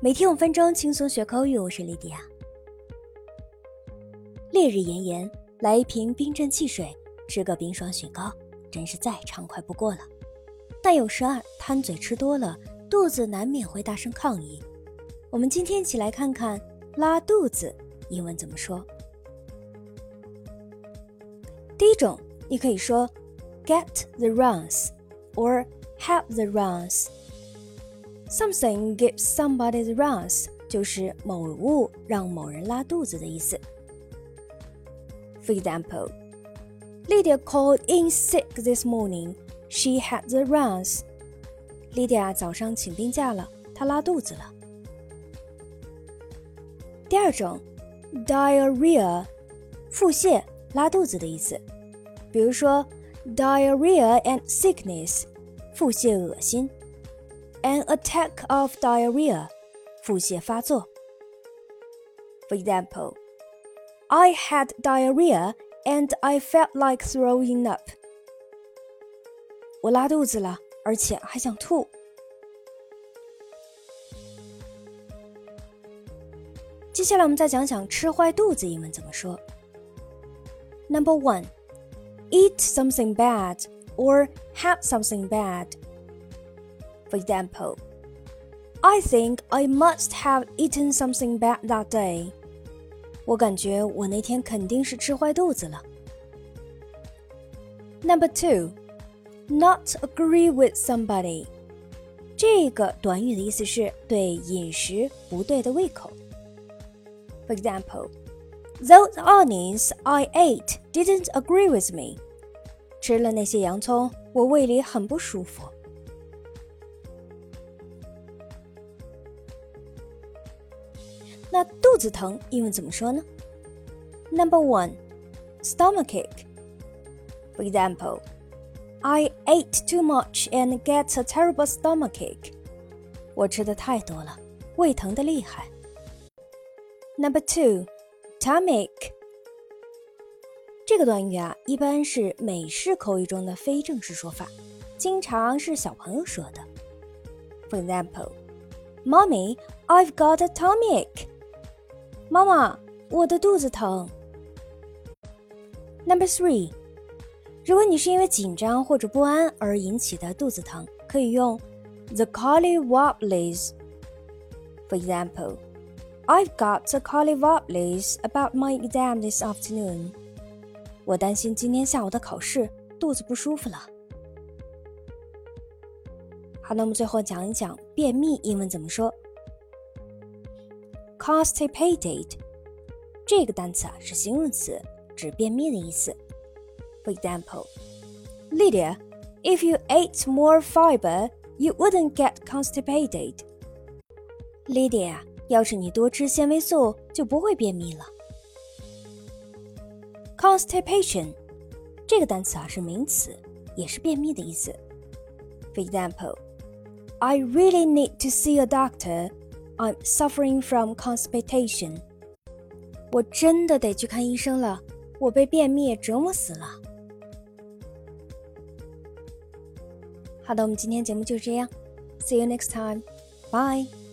每天五分钟轻松学口语，我是莉迪亚。烈日炎炎，来一瓶冰镇汽水，吃个冰爽雪糕，真是再畅快不过了。但有时啊，贪嘴吃多了，肚子难免会大声抗议。我们今天一起来看看拉肚子英文怎么说。第一种，你可以说 get the runs，or have the runs。Something gives somebody the runs，就是某物让某人拉肚子的意思。For example, Lydia called in sick this morning. She had the runs. Lydia 早上请病假了，她拉肚子了。第二种，diarrhea，腹泻、拉肚子的意思。比如说，diarrhea and sickness，腹泻、恶心。 an attack of diarrhea, 腹泻发作. For example, I had diarrhea and I felt like throwing up. 我拉肚子了，而且还想吐。接下来我们再讲讲吃坏肚子英文怎么说。Number one, eat something bad or have something bad. For example, I think I must have eaten something bad that day. 我感觉我那天肯定是吃坏肚子了。Number two, not agree with somebody. 这个短语的意思是对饮食不对的胃口。For example, those onions I ate didn't agree with me. 吃了那些洋葱，我胃里很不舒服。 那肚子疼英文怎么说呢？Number one, stomachache. For example, I ate too much and get a terrible stomachache. 我吃的太多了，胃疼的厉害。Number two, tummy-ache. 这个短语啊，一般是美式口语中的非正式说法，经常是小朋友说的。For example, Mommy, I've got a tummy ache. 妈妈，我的肚子疼。Number three，如果你是因为紧张或者不安而引起的肚子疼，可以用 the collywobblies。For example, I've got the collywobblies about my exam this afternoon。我担心今天下午的考试，肚子不舒服了。好，那我们最后讲一讲便秘英文怎么说。constipated 这个单词啊是形容词，指便秘的意思。For example, Lydia, if you ate more fiber, you wouldn't get constipated. Lydia，要是你多吃纤维素，就不会便秘了。Constipation 这个单词啊是名词，也是便秘的意思。For example, I really need to see a doctor I'm suffering from constipation. 我真的得去看医生了，我被便秘折磨死了。好的，我们今天节目就这样，See you next time. Bye.